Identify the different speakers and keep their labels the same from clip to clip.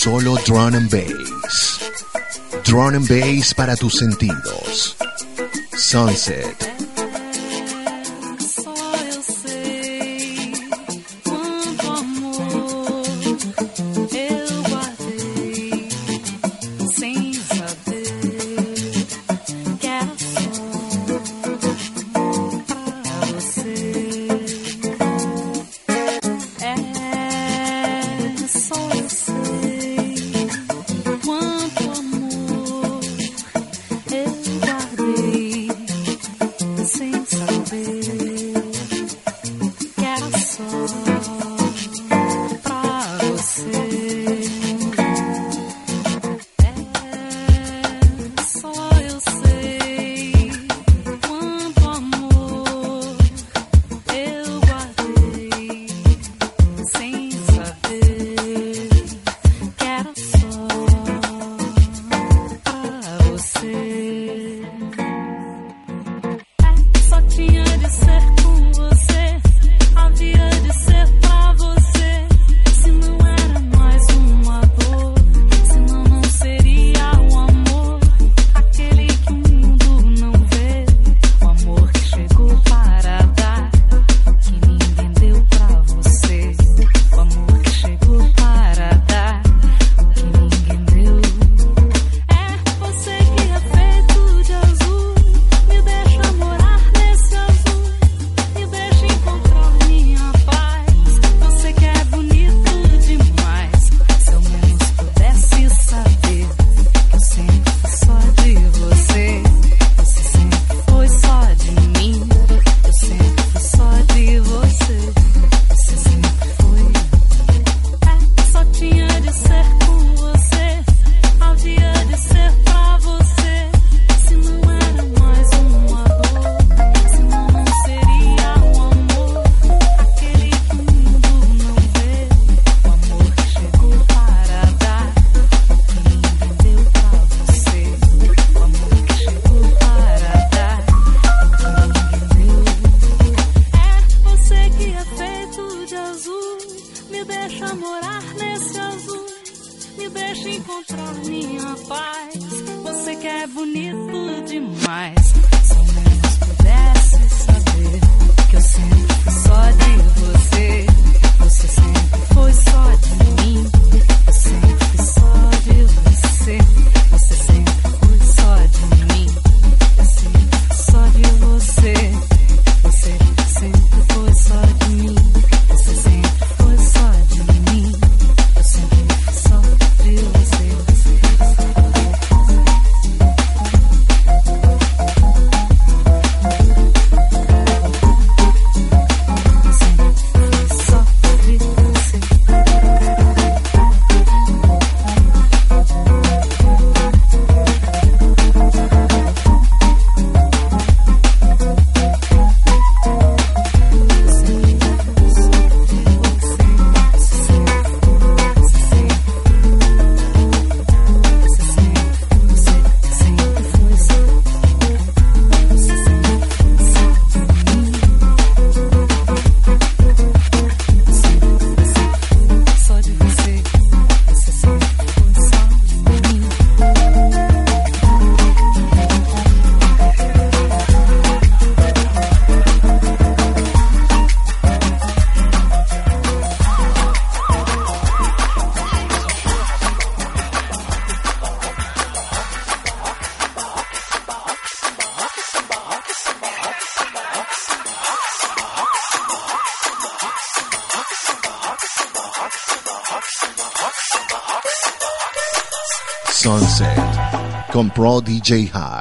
Speaker 1: solo Drone and Bass. Drone and Bass para tus sentidos. Sunset
Speaker 2: que é bonito demais. Se eu menos pudesse saber que eu sempre fui só de você. Sunset con Pro DJ High.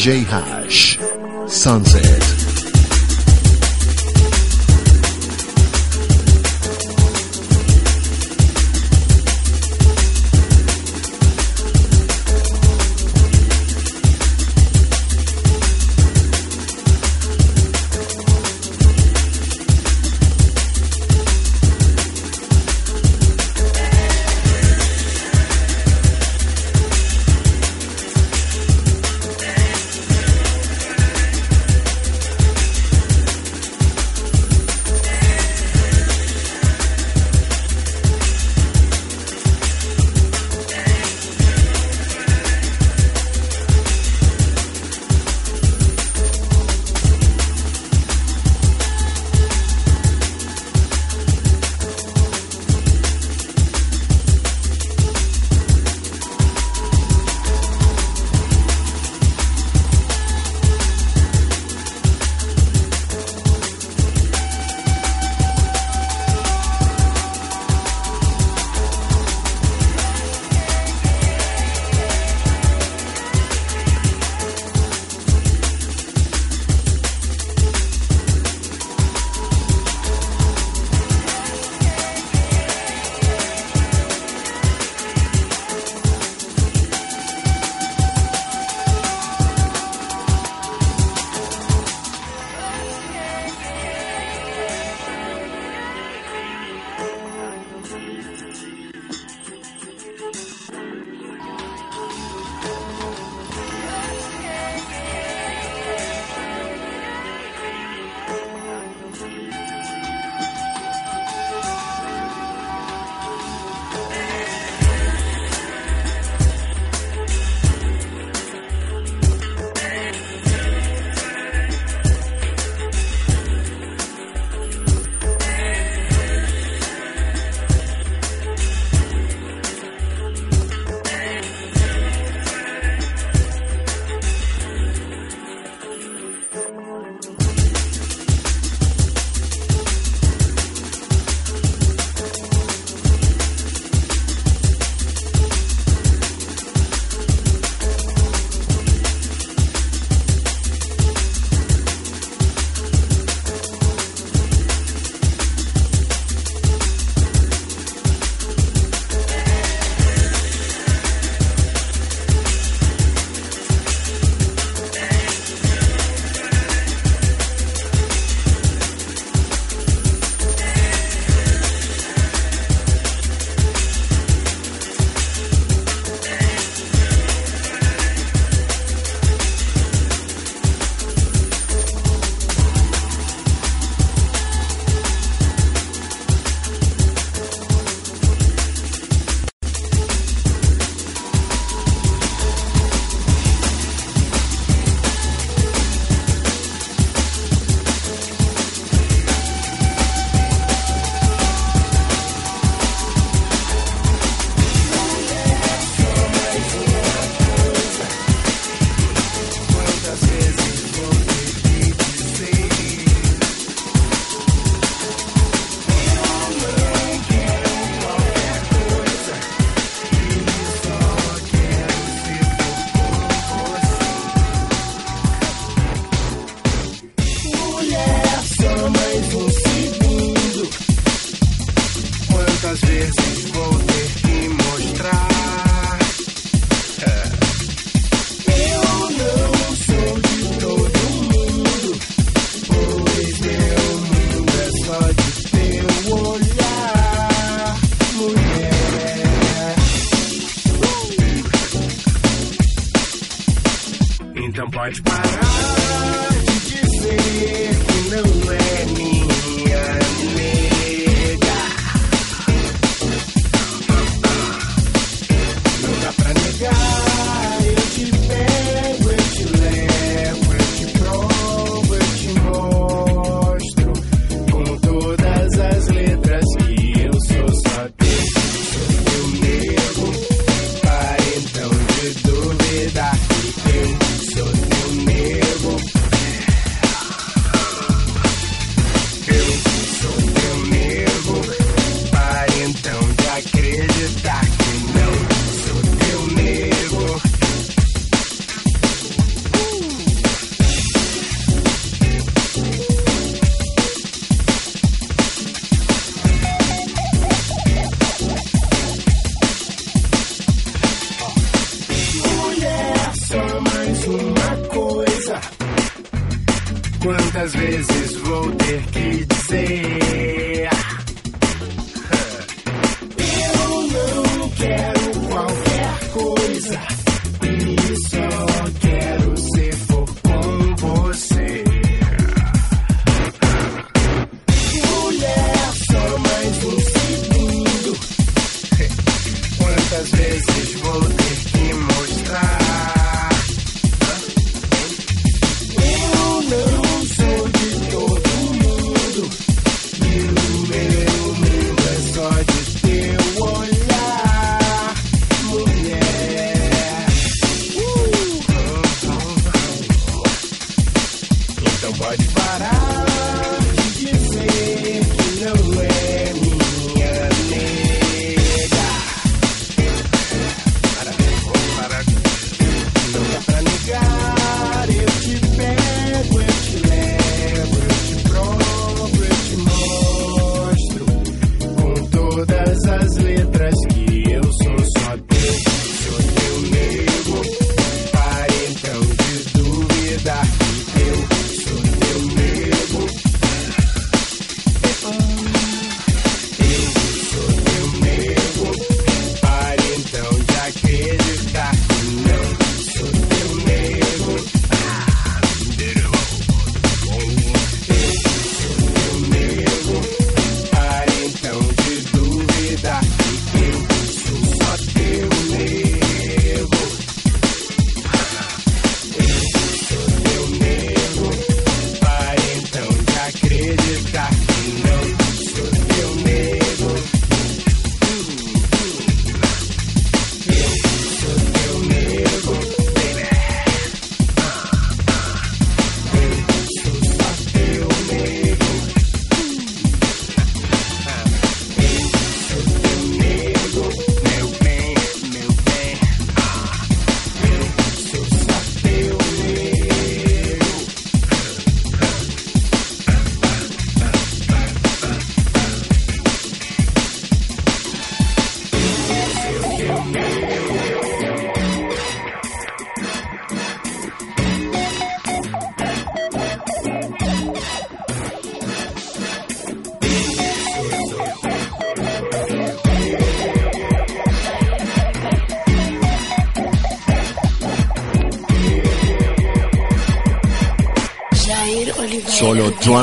Speaker 3: DJ Hash.
Speaker 4: Sunset.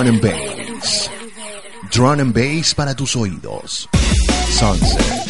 Speaker 4: Drone and Bass. Drone and Bass para tus oídos. Sunset.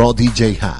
Speaker 5: Raw DJ
Speaker 6: hat.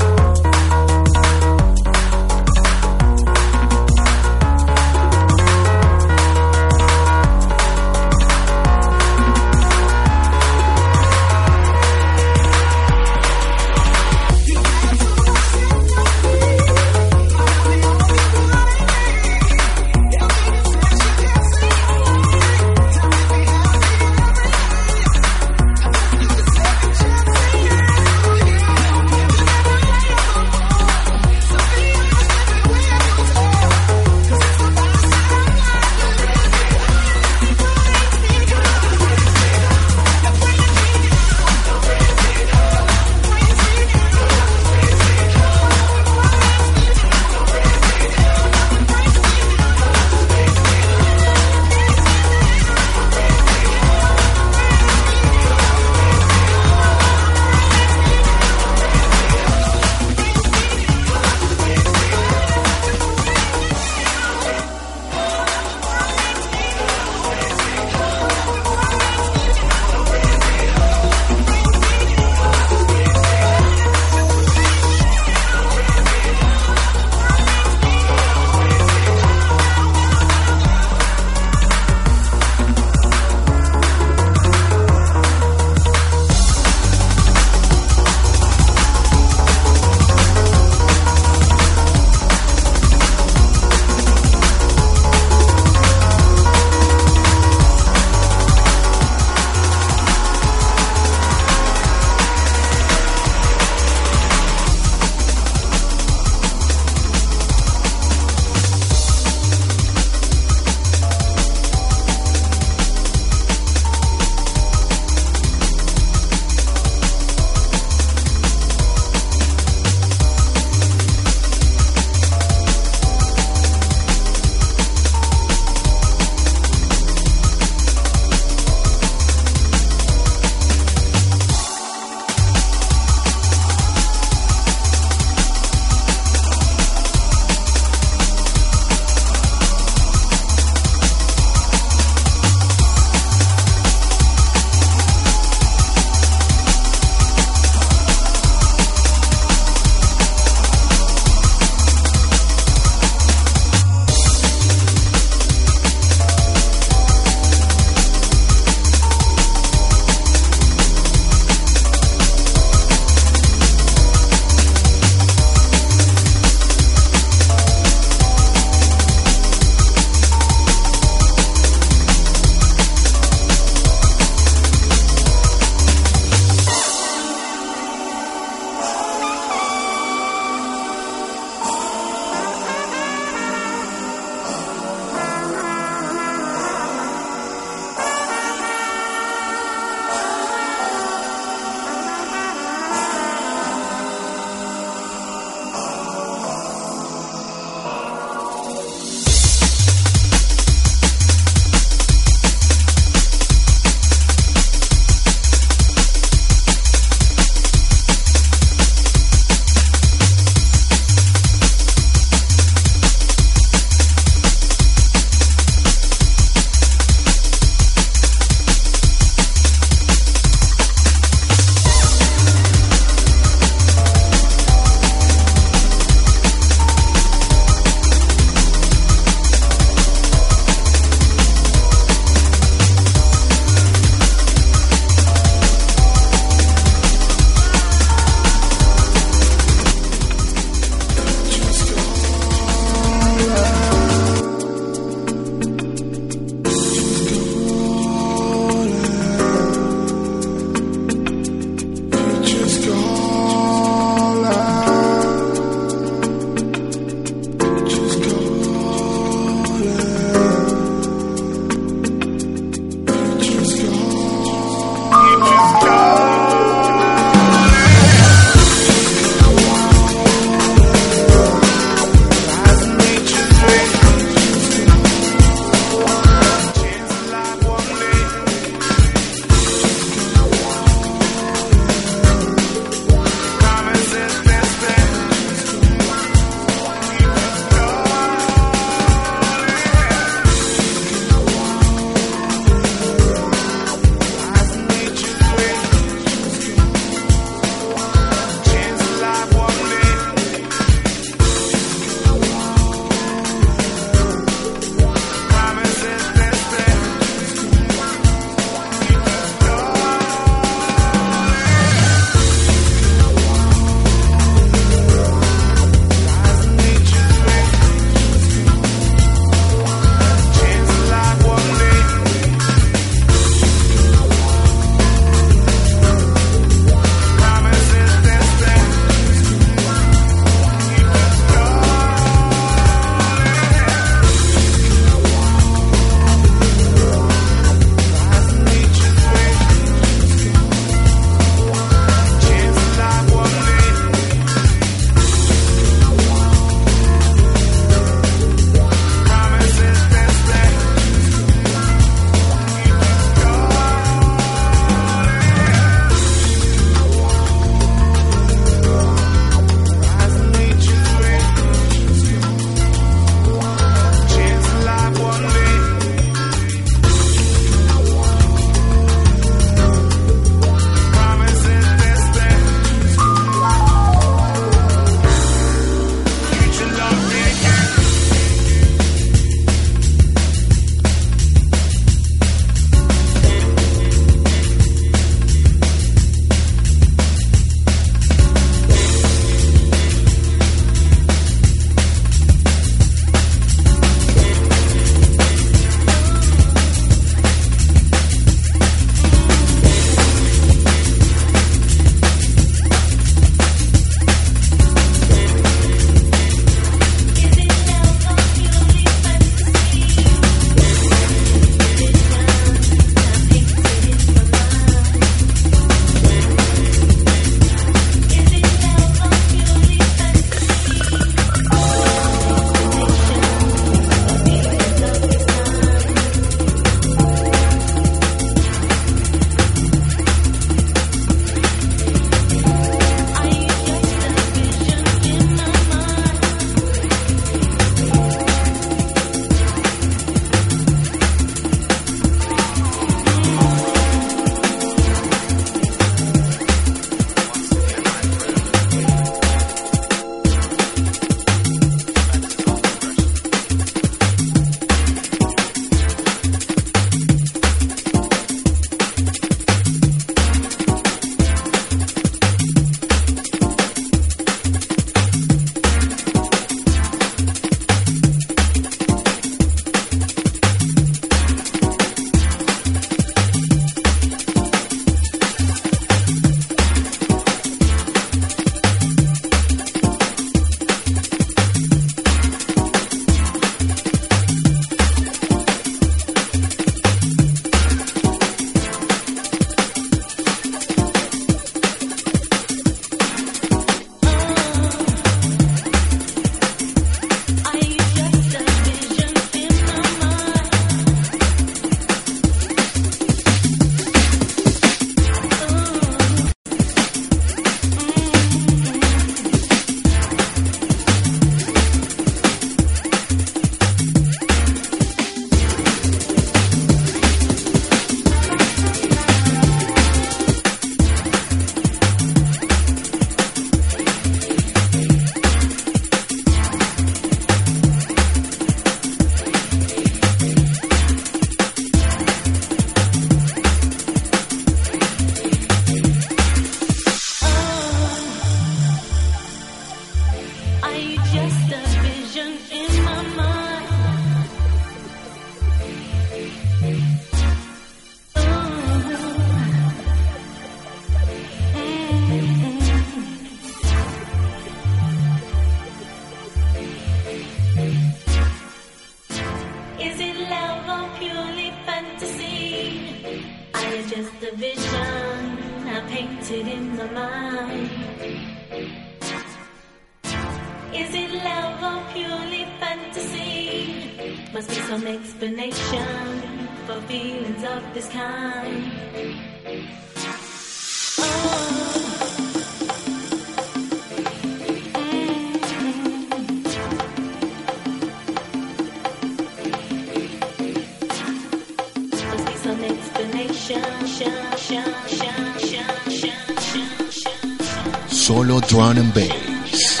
Speaker 1: Solo drum and bass.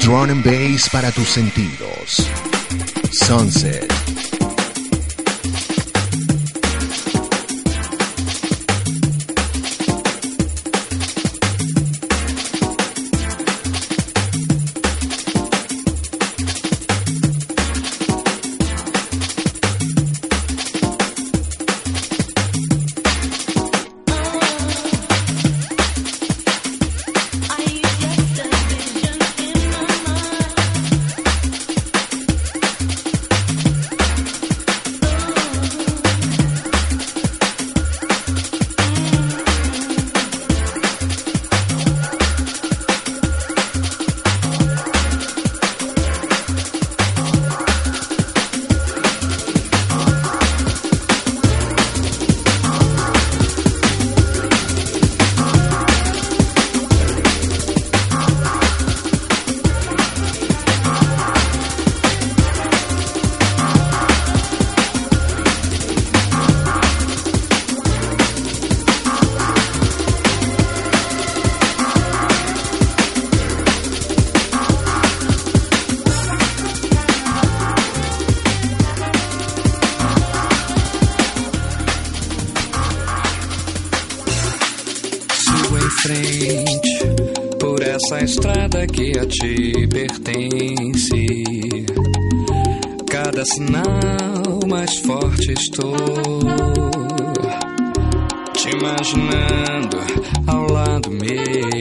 Speaker 1: Drum and bass para tus sentidos. Sunset.
Speaker 7: Frente por essa estrada que a ti pertence. Cada sinal mais forte estou. Te imaginando ao lado meu.